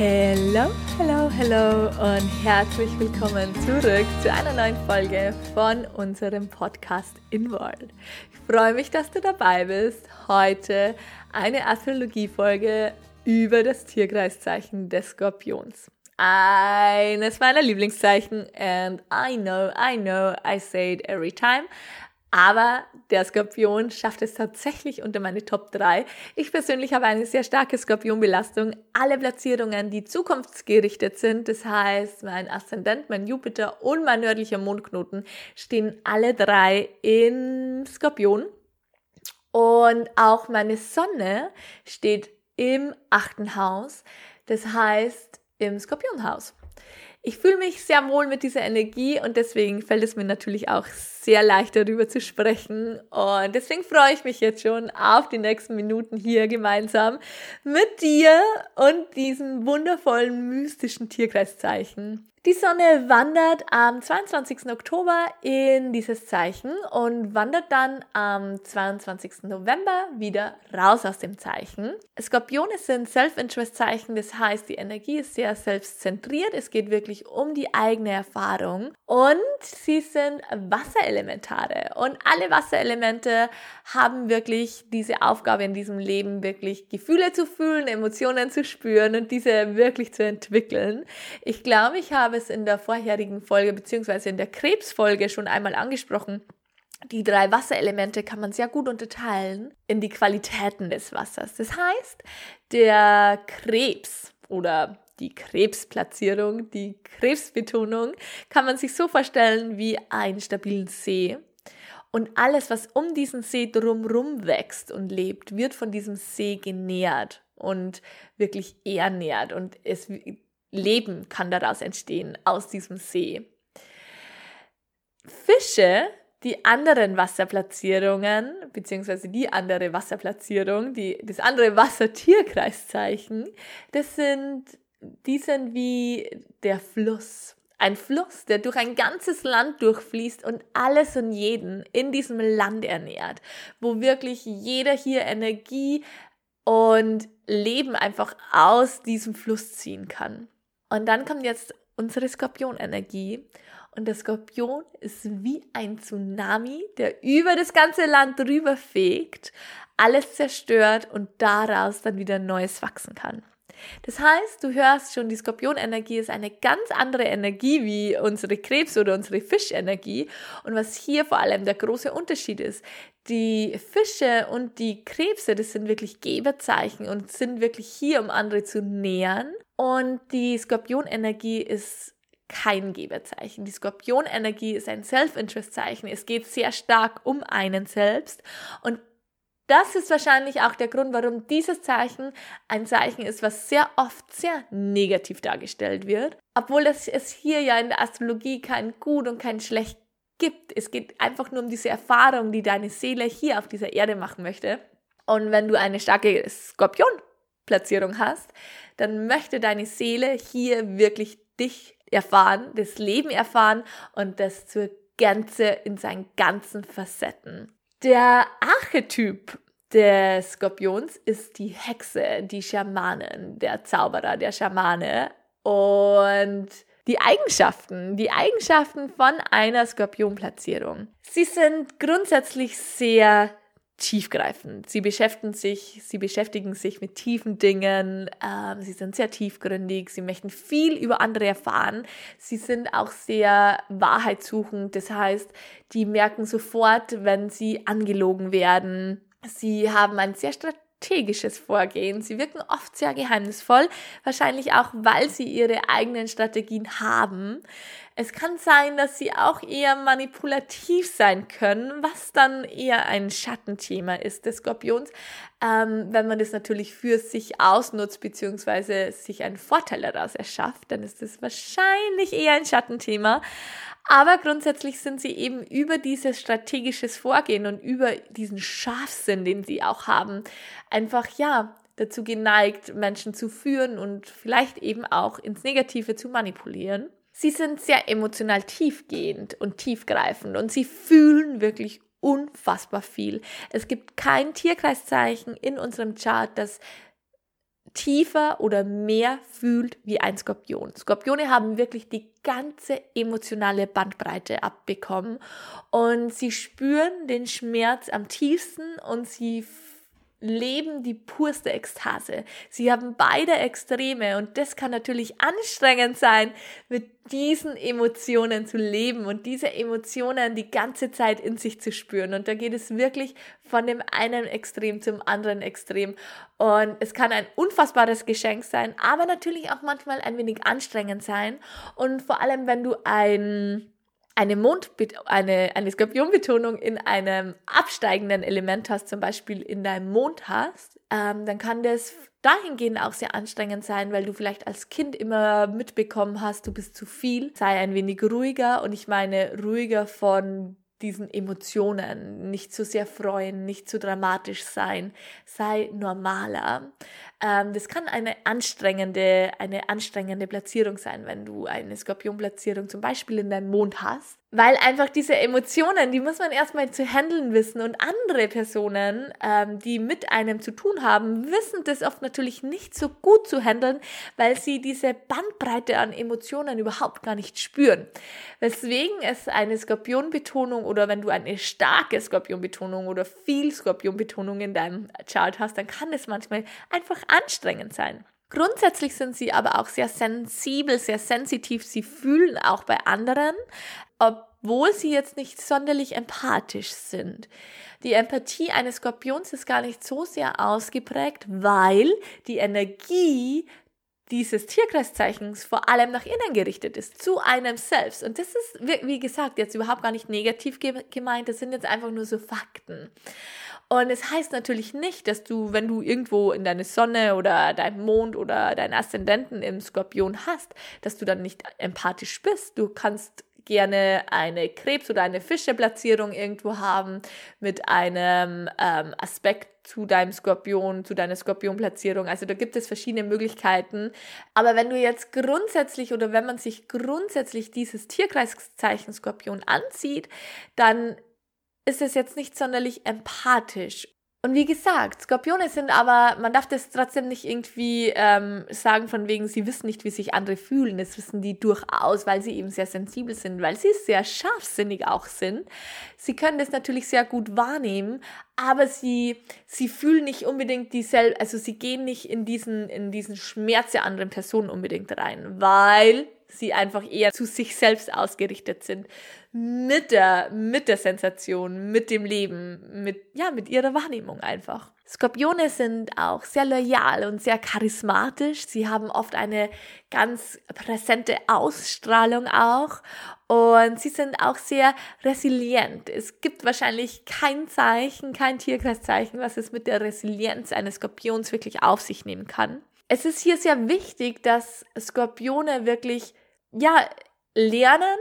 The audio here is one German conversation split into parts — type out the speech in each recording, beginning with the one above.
Hello, hello, hello und herzlich willkommen zurück zu einer neuen Folge von unserem Podcast Inward. Ich freue mich, dass du dabei bist. Heute eine Astrologie-Folge über das Tierkreiszeichen des Skorpions. Eines meiner Lieblingszeichen and I know, I know, I say it every time. Aber der Skorpion schafft es tatsächlich unter meine Top 3. Ich persönlich habe eine sehr starke Skorpionbelastung. Alle Platzierungen, die zukunftsgerichtet sind, das heißt mein Aszendent, mein Jupiter und mein nördlicher Mondknoten, stehen alle drei in Skorpion. Und auch meine Sonne steht im achten Haus, das heißt im Skorpionhaus. Ich fühle mich sehr wohl mit dieser Energie und deswegen fällt es mir natürlich auch sehr leicht darüber zu sprechen. Und deswegen freue ich mich jetzt schon auf die nächsten Minuten hier gemeinsam mit dir und diesem wundervollen mystischen Tierkreiszeichen. Die Sonne wandert am 22. Oktober in dieses Zeichen und wandert dann am 22. November wieder raus aus dem Zeichen. Skorpione sind Self-Interest-Zeichen, das heißt, die Energie ist sehr selbstzentriert. Es geht wirklich um die eigene Erfahrung und sie sind Wasserelementare und alle Wasserelemente haben wirklich diese Aufgabe in diesem Leben, wirklich Gefühle zu fühlen, Emotionen zu spüren und diese wirklich zu entwickeln. Ich glaube, ich habe es in der vorherigen Folge beziehungsweise in der Krebsfolge schon einmal angesprochen. Die drei Wasserelemente kann man sehr gut unterteilen in die Qualitäten des Wassers. Das heißt, der Krebs oder die Krebsplatzierung, die Krebsbetonung kann man sich so vorstellen wie einen stabilen See. Und alles, was um diesen See drumherum wächst und lebt, wird von diesem See genährt und wirklich ernährt. Und es Leben kann daraus entstehen, aus diesem See. Fische, die anderen Wasserplatzierungen, beziehungsweise die andere Wasserplatzierung, die, das andere Wassertierkreiszeichen, das sind, die sind wie der Fluss. Ein Fluss, der durch ein ganzes Land durchfließt und alles und jeden in diesem Land ernährt, wo wirklich jeder hier Energie und Leben einfach aus diesem Fluss ziehen kann. Und dann kommt jetzt unsere Skorpionenergie. Und der Skorpion ist wie ein Tsunami, der über das ganze Land drüber fegt, alles zerstört und daraus dann wieder Neues wachsen kann. Das heißt, du hörst schon, die Skorpionenergie ist eine ganz andere Energie wie unsere Krebs- oder unsere Fischenergie. Und was hier vor allem der große Unterschied ist, die Fische und die Krebse, das sind wirklich Geberzeichen und sind wirklich hier, um andere zu nähern. Und die Skorpionenergie ist kein Geberzeichen. Die Skorpionenergie ist ein Self-Interest-Zeichen. Es geht sehr stark um einen selbst. Und das ist wahrscheinlich auch der Grund, warum dieses Zeichen ein Zeichen ist, was sehr oft sehr negativ dargestellt wird. Obwohl es, hier ja in der Astrologie kein Gut und kein Schlecht gibt. Es geht einfach nur um diese Erfahrung, die deine Seele hier auf dieser Erde machen möchte. Und wenn du eine starke Skorpion-Platzierung hast, dann möchte deine Seele hier wirklich dich erfahren, das Leben erfahren und das zur Gänze in seinen ganzen Facetten. Der Archetyp des Skorpions ist die Hexe, die Schamanin, der Zauberer, der Schamane. Und die Eigenschaften, die Eigenschaften von einer Skorpionplatzierung. Sie sind grundsätzlich sehr tiefgreifend. Sie beschäftigen sich, sie beschäftigen sich mit tiefen Dingen. Ähm, sie sind sehr tiefgründig. Sie möchten viel über andere erfahren. Sie sind auch sehr wahrheitssuchend. Das heißt, die merken sofort, wenn sie angelogen werden. Sie haben ein sehr strategisches Vorgehen. Sie wirken oft sehr geheimnisvoll, wahrscheinlich auch, weil sie ihre eigenen Strategien haben. Es kann sein, dass sie auch eher manipulativ sein können, was dann eher ein Schattenthema ist des Skorpions, ähm, wenn man das natürlich für sich ausnutzt bzw. sich einen Vorteil daraus erschafft, dann ist das wahrscheinlich eher ein Schattenthema. Aber grundsätzlich sind sie eben über dieses strategisches Vorgehen und über diesen Scharfsinn, den sie auch haben, einfach ja dazu geneigt, Menschen zu führen und vielleicht eben auch ins Negative zu manipulieren. Sie sind sehr emotional tiefgehend und tiefgreifend und sie fühlen wirklich unfassbar viel. Es gibt kein Tierkreiszeichen in unserem Chart, das tiefer oder mehr fühlt wie ein Skorpion. Skorpione haben wirklich die ganze emotionale Bandbreite abbekommen und sie spüren den Schmerz am tiefsten und sie leben die purste Ekstase. Sie haben beide Extreme und das kann natürlich anstrengend sein, mit diesen Emotionen zu leben und diese Emotionen die ganze Zeit in sich zu spüren. Und da geht es wirklich von dem einen Extrem zum anderen Extrem. Und es kann ein unfassbares Geschenk sein, aber natürlich auch manchmal ein wenig anstrengend sein. Und vor allem, wenn du ein eine Mond eine, eine Skorpionbetonung in einem absteigenden Element hast, zum Beispiel in deinem Mond hast, ähm, dann kann das dahingehend auch sehr anstrengend sein, weil du vielleicht als Kind immer mitbekommen hast, du bist zu viel, sei ein wenig ruhiger und ich meine ruhiger von diesen Emotionen, nicht zu sehr freuen, nicht zu dramatisch sein, sei normaler. Ähm, das kann eine anstrengende, eine anstrengende Platzierung sein, wenn du eine Skorpionplatzierung zum Beispiel in deinem Mond hast. Weil einfach diese Emotionen, die muss man erstmal zu handeln wissen und andere Personen, ähm, die mit einem zu tun haben, wissen das oft natürlich nicht so gut zu handeln, weil sie diese Bandbreite an Emotionen überhaupt gar nicht spüren. Weswegen es eine Skorpionbetonung oder wenn du eine starke Skorpionbetonung oder viel Skorpionbetonung in deinem Chart hast, dann kann es manchmal einfach anstrengend sein. Grundsätzlich sind sie aber auch sehr sensibel, sehr sensitiv. Sie fühlen auch bei anderen, obwohl sie jetzt nicht sonderlich empathisch sind. Die Empathie eines Skorpions ist gar nicht so sehr ausgeprägt, weil die Energie dieses Tierkreiszeichens vor allem nach innen gerichtet ist, zu einem selbst. Und das ist, wie gesagt, jetzt überhaupt gar nicht negativ gemeint, das sind jetzt einfach nur so Fakten. Und es heißt natürlich nicht, dass du, wenn du irgendwo in deine Sonne oder deinem Mond oder deinen Aszendenten im Skorpion hast, dass du dann nicht empathisch bist. Du kannst gerne eine Krebs- oder eine Fischeplatzierung irgendwo haben mit einem ähm, Aspekt zu deinem Skorpion, zu deiner Skorpionplatzierung. Also da gibt es verschiedene Möglichkeiten. Aber wenn du jetzt grundsätzlich oder wenn man sich grundsätzlich dieses Tierkreiszeichen Skorpion anzieht, dann ist es jetzt nicht sonderlich empathisch. Und wie gesagt, Skorpione sind aber, man darf das trotzdem nicht irgendwie ähm, sagen, von wegen, sie wissen nicht, wie sich andere fühlen. Das wissen die durchaus, weil sie eben sehr sensibel sind, weil sie sehr scharfsinnig auch sind. Sie können das natürlich sehr gut wahrnehmen, aber sie, sie fühlen nicht unbedingt dieselbe, also sie gehen nicht in diesen, in diesen Schmerz der anderen Person unbedingt rein, weil sie einfach eher zu sich selbst ausgerichtet sind. Mit der, mit der Sensation, mit dem Leben, mit, ja, mit ihrer Wahrnehmung einfach. Skorpione sind auch sehr loyal und sehr charismatisch. Sie haben oft eine ganz präsente Ausstrahlung auch und sie sind auch sehr resilient. Es gibt wahrscheinlich kein Zeichen, kein Tierkreiszeichen, was es mit der Resilienz eines Skorpions wirklich auf sich nehmen kann. Es ist hier sehr wichtig, dass Skorpione wirklich ja, lernen,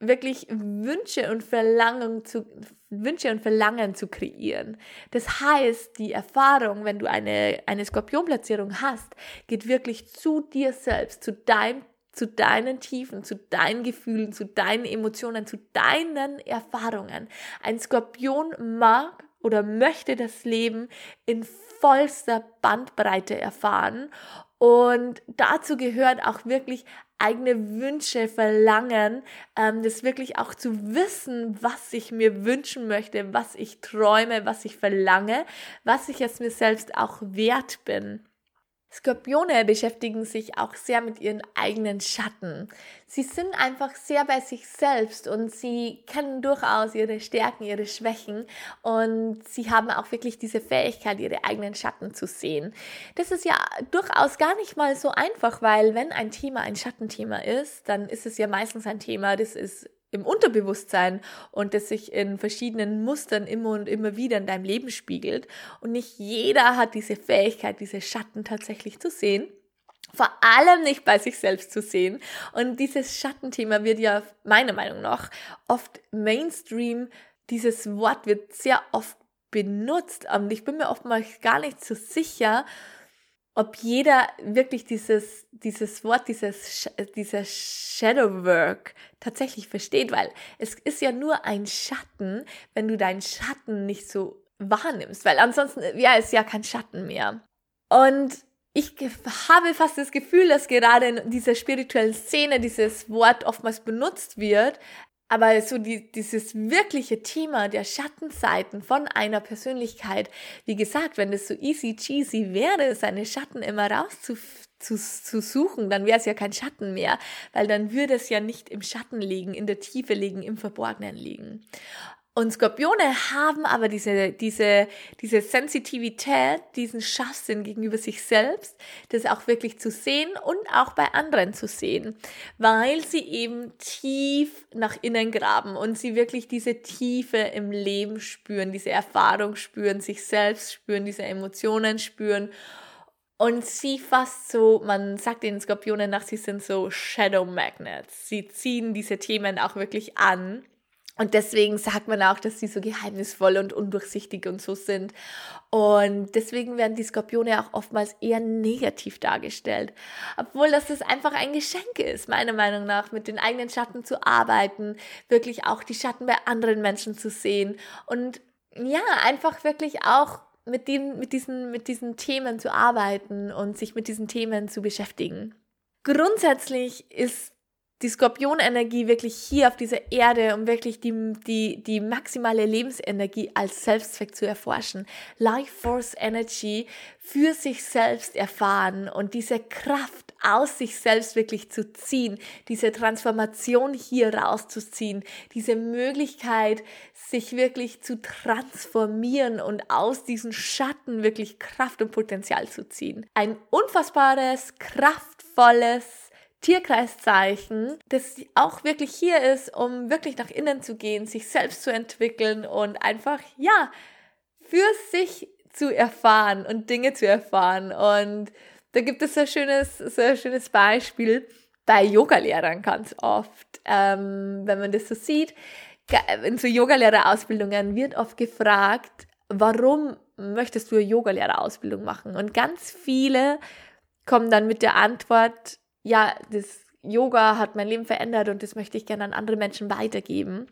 wirklich Wünsche und Verlangen zu, Wünsche und Verlangen zu kreieren. Das heißt, die Erfahrung, wenn du eine, eine Skorpionplatzierung hast, geht wirklich zu dir selbst, zu deinem zu deinen Tiefen, zu deinen Gefühlen, zu deinen Emotionen, zu deinen Erfahrungen. Ein Skorpion mag oder möchte das Leben in vollster Bandbreite erfahren und dazu gehört auch wirklich eigene Wünsche, Verlangen, ähm, das wirklich auch zu wissen, was ich mir wünschen möchte, was ich träume, was ich verlange, was ich es mir selbst auch wert bin. Skorpione beschäftigen sich auch sehr mit ihren eigenen Schatten. Sie sind einfach sehr bei sich selbst und sie kennen durchaus ihre Stärken, ihre Schwächen und sie haben auch wirklich diese Fähigkeit, ihre eigenen Schatten zu sehen. Das ist ja durchaus gar nicht mal so einfach, weil wenn ein Thema ein Schattenthema ist, dann ist es ja meistens ein Thema, das ist im Unterbewusstsein und das sich in verschiedenen Mustern immer und immer wieder in deinem Leben spiegelt. Und nicht jeder hat diese Fähigkeit, diese Schatten tatsächlich zu sehen. Vor allem nicht bei sich selbst zu sehen. Und dieses Schattenthema wird ja meiner Meinung nach oft Mainstream. Dieses Wort wird sehr oft benutzt. Und ich bin mir oftmals gar nicht so sicher, ob jeder wirklich dieses, dieses Wort, dieses, dieser Shadow Work tatsächlich versteht, weil es ist ja nur ein Schatten, wenn du deinen Schatten nicht so wahrnimmst, weil ansonsten wäre es ja kein Schatten mehr. Und ich habe fast das Gefühl, dass gerade in dieser spirituellen Szene dieses Wort oftmals benutzt wird, aber so die, dieses wirkliche Thema der Schattenseiten von einer Persönlichkeit, wie gesagt, wenn es so easy cheesy wäre, seine Schatten immer rauszufinden, zu, zu suchen, dann wäre es ja kein Schatten mehr, weil dann würde es ja nicht im Schatten liegen, in der Tiefe liegen, im Verborgenen liegen. Und Skorpione haben aber diese, diese, diese Sensitivität, diesen Scharfsinn gegenüber sich selbst, das auch wirklich zu sehen und auch bei anderen zu sehen, weil sie eben tief nach innen graben und sie wirklich diese Tiefe im Leben spüren, diese Erfahrung spüren, sich selbst spüren, diese Emotionen spüren und sie fast so, man sagt den Skorpionen nach, sie sind so Shadow Magnets. Sie ziehen diese Themen auch wirklich an. Und deswegen sagt man auch, dass sie so geheimnisvoll und undurchsichtig und so sind. Und deswegen werden die Skorpione auch oftmals eher negativ dargestellt. Obwohl das ist einfach ein Geschenk ist, meiner Meinung nach, mit den eigenen Schatten zu arbeiten, wirklich auch die Schatten bei anderen Menschen zu sehen und ja, einfach wirklich auch mit, dem, mit, diesen, mit diesen Themen zu arbeiten und sich mit diesen Themen zu beschäftigen. Grundsätzlich ist die Skorpionenergie wirklich hier auf dieser Erde, um wirklich die, die, die maximale Lebensenergie als Selbstzweck zu erforschen. Life Force Energy für sich selbst erfahren und diese Kraft aus sich selbst wirklich zu ziehen, diese Transformation hier rauszuziehen, diese Möglichkeit, sich wirklich zu transformieren und aus diesen Schatten wirklich Kraft und Potenzial zu ziehen. Ein unfassbares, kraftvolles, Tierkreiszeichen, das auch wirklich hier ist, um wirklich nach innen zu gehen, sich selbst zu entwickeln und einfach, ja, für sich zu erfahren und Dinge zu erfahren. Und da gibt es ein schönes, so ein schönes Beispiel bei Yogalehrern ganz oft, ähm, wenn man das so sieht. In so Yogalehrerausbildungen wird oft gefragt, warum möchtest du eine Yogalehrerausbildung machen? Und ganz viele kommen dann mit der Antwort, ja, das Yoga hat mein Leben verändert und das möchte ich gerne an andere Menschen weitergeben.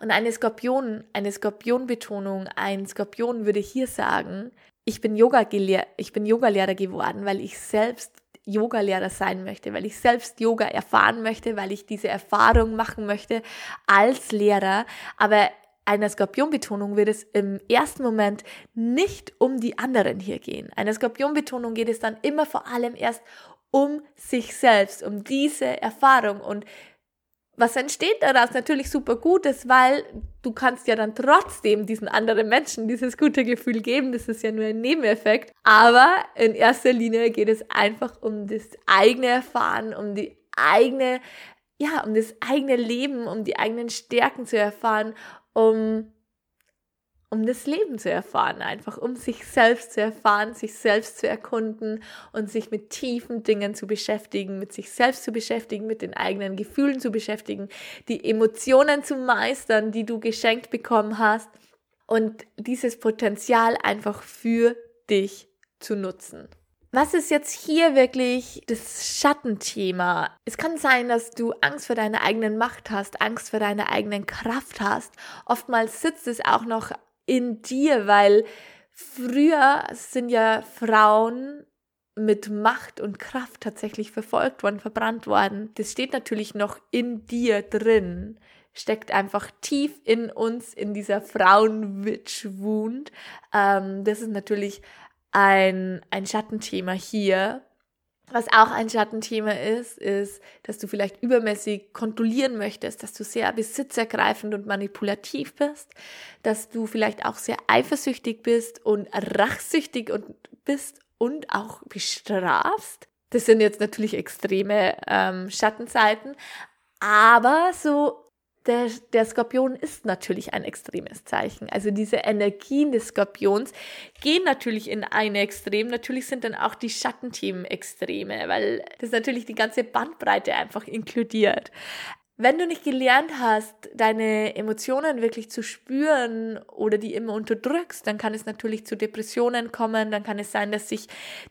Und eine Skorpion, eine Skorpionbetonung, ein Skorpion würde hier sagen, ich bin Yoga Yogalehrer geworden, weil ich selbst Yogalehrer sein möchte, weil ich selbst Yoga erfahren möchte, weil ich diese Erfahrung machen möchte als Lehrer. Aber einer Skorpionbetonung wird es im ersten Moment nicht um die anderen hier gehen. Einer Skorpionbetonung geht es dann immer vor allem erst um sich selbst, um diese Erfahrung. Und was entsteht daraus? Natürlich super Gutes, weil du kannst ja dann trotzdem diesen anderen Menschen dieses gute Gefühl geben. Das ist ja nur ein Nebeneffekt. Aber in erster Linie geht es einfach um das eigene Erfahren, um die eigene, ja, um das eigene Leben, um die eigenen Stärken zu erfahren, um um das Leben zu erfahren, einfach um sich selbst zu erfahren, sich selbst zu erkunden und sich mit tiefen Dingen zu beschäftigen, mit sich selbst zu beschäftigen, mit den eigenen Gefühlen zu beschäftigen, die Emotionen zu meistern, die du geschenkt bekommen hast und dieses Potenzial einfach für dich zu nutzen. Was ist jetzt hier wirklich das Schattenthema? Es kann sein, dass du Angst vor deiner eigenen Macht hast, Angst vor deiner eigenen Kraft hast. Oftmals sitzt es auch noch in dir, weil früher sind ja Frauen mit Macht und Kraft tatsächlich verfolgt worden, verbrannt worden. Das steht natürlich noch in dir drin, steckt einfach tief in uns, in dieser Frauen-Witch-Wound. Ähm, das ist natürlich ein, ein Schattenthema hier. Was auch ein Schattenthema ist, ist, dass du vielleicht übermäßig kontrollieren möchtest, dass du sehr besitzergreifend und manipulativ bist, dass du vielleicht auch sehr eifersüchtig bist und rachsüchtig und bist und auch bestrafst. Das sind jetzt natürlich extreme ähm, Schattenseiten, aber so der, der Skorpion ist natürlich ein extremes Zeichen. Also diese Energien des Skorpions gehen natürlich in ein Extrem. Natürlich sind dann auch die Schattenthemen Extreme, weil das natürlich die ganze Bandbreite einfach inkludiert. Wenn du nicht gelernt hast, deine Emotionen wirklich zu spüren oder die immer unterdrückst, dann kann es natürlich zu Depressionen kommen, dann kann es sein, dass sich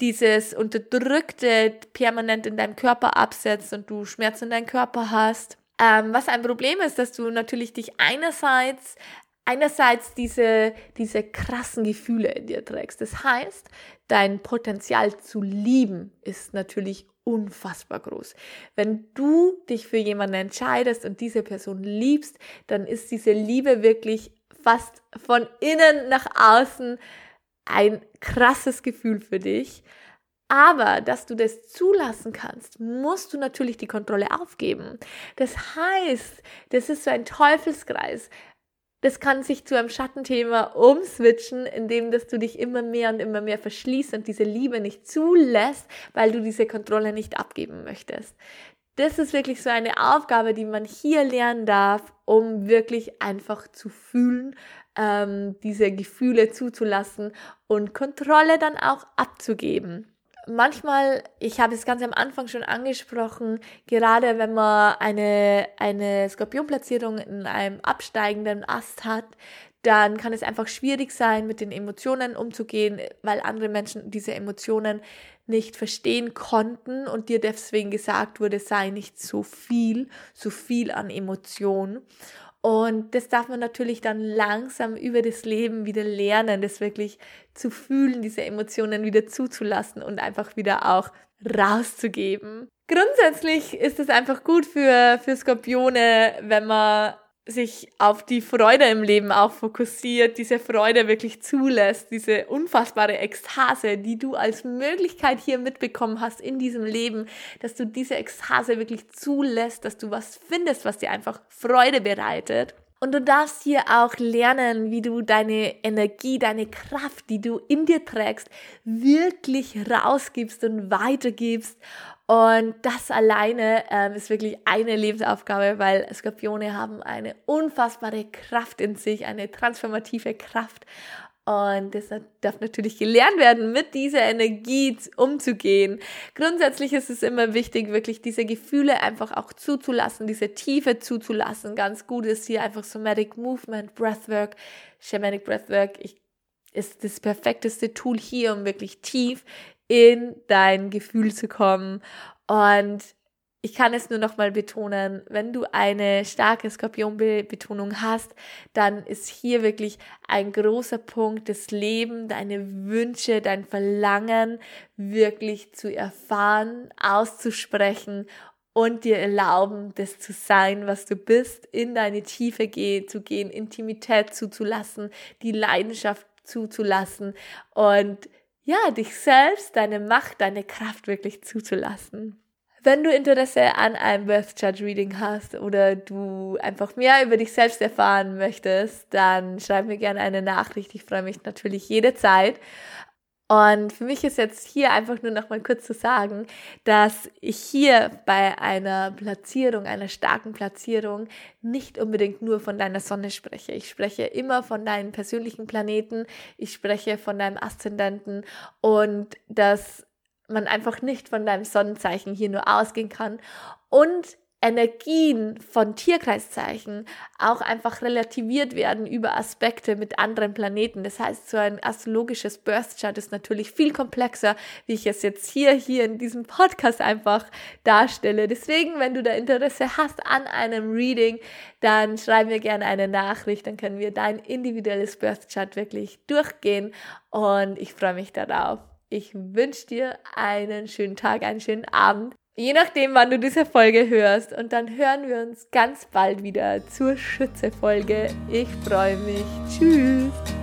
dieses Unterdrückte permanent in deinem Körper absetzt und du Schmerzen in deinem Körper hast. Ähm, was ein Problem ist, dass du natürlich dich einerseits einerseits diese, diese krassen Gefühle in dir trägst. Das heißt, dein Potenzial zu lieben ist natürlich unfassbar groß. Wenn du dich für jemanden entscheidest und diese Person liebst, dann ist diese Liebe wirklich fast von innen nach außen ein krasses Gefühl für dich. Aber dass du das zulassen kannst, musst du natürlich die Kontrolle aufgeben. Das heißt, das ist so ein Teufelskreis. Das kann sich zu einem Schattenthema umswitchen, indem dass du dich immer mehr und immer mehr verschließt und diese Liebe nicht zulässt, weil du diese Kontrolle nicht abgeben möchtest. Das ist wirklich so eine Aufgabe, die man hier lernen darf, um wirklich einfach zu fühlen, ähm, diese Gefühle zuzulassen und Kontrolle dann auch abzugeben manchmal, ich habe es ganz am Anfang schon angesprochen, gerade wenn man eine, eine Skorpionplatzierung in einem absteigenden Ast hat, dann kann es einfach schwierig sein, mit den Emotionen umzugehen, weil andere Menschen diese Emotionen nicht verstehen konnten und dir deswegen gesagt wurde, sei nicht so viel, so viel an Emotionen. Und das darf man natürlich dann langsam über das Leben wieder lernen, das wirklich zu fühlen, diese Emotionen wieder zuzulassen und einfach wieder auch rauszugeben. Grundsätzlich ist es einfach gut für, für Skorpione, wenn man sich auf die Freude im Leben auch fokussiert, diese Freude wirklich zulässt, diese unfassbare Ekstase, die du als Möglichkeit hier mitbekommen hast in diesem Leben, dass du diese Ekstase wirklich zulässt, dass du was findest, was dir einfach Freude bereitet. Und du darfst hier auch lernen, wie du deine Energie, deine Kraft, die du in dir trägst, wirklich rausgibst und weitergibst und das alleine ähm, ist wirklich eine Lebensaufgabe, weil Skorpione haben eine unfassbare Kraft in sich, eine transformative Kraft. Und das darf natürlich gelernt werden, mit dieser Energie umzugehen. Grundsätzlich ist es immer wichtig, wirklich diese Gefühle einfach auch zuzulassen, diese Tiefe zuzulassen. Ganz gut ist hier einfach Somatic Movement, Breathwork, Shamanic Breathwork. Ich, ist das perfekteste Tool hier, um wirklich tief in dein Gefühl zu kommen. Und ich kann es nur noch mal betonen, wenn du eine starke Skorpionbetonung hast, dann ist hier wirklich ein großer Punkt das Leben, deine Wünsche, dein Verlangen wirklich zu erfahren, auszusprechen und dir erlauben, das zu sein, was du bist, in deine Tiefe zu gehen, Intimität zuzulassen, die Leidenschaft zuzulassen und ja, dich selbst, deine Macht, deine Kraft wirklich zuzulassen. Wenn du Interesse an einem Birth Chart Reading hast oder du einfach mehr über dich selbst erfahren möchtest, dann schreib mir gerne eine Nachricht. Ich freue mich natürlich jederzeit. Und für mich ist jetzt hier einfach nur noch mal kurz zu sagen, dass ich hier bei einer Platzierung, einer starken Platzierung, nicht unbedingt nur von deiner Sonne spreche. Ich spreche immer von deinen persönlichen Planeten, ich spreche von deinem Aszendenten und dass man einfach nicht von deinem Sonnenzeichen hier nur ausgehen kann. Und Energien von Tierkreiszeichen auch einfach relativiert werden über Aspekte mit anderen Planeten. Das heißt, so ein astrologisches Birth Chart ist natürlich viel komplexer, wie ich es jetzt hier, hier in diesem Podcast einfach darstelle. Deswegen, wenn du da Interesse hast an einem Reading, dann schreib mir gerne eine Nachricht, dann können wir dein individuelles Birth Chart wirklich durchgehen und ich freue mich darauf. Ich wünsche dir einen schönen Tag, einen schönen Abend. Je nachdem, wann du diese Folge hörst. Und dann hören wir uns ganz bald wieder zur Schütze-Folge. Ich freue mich. Tschüss.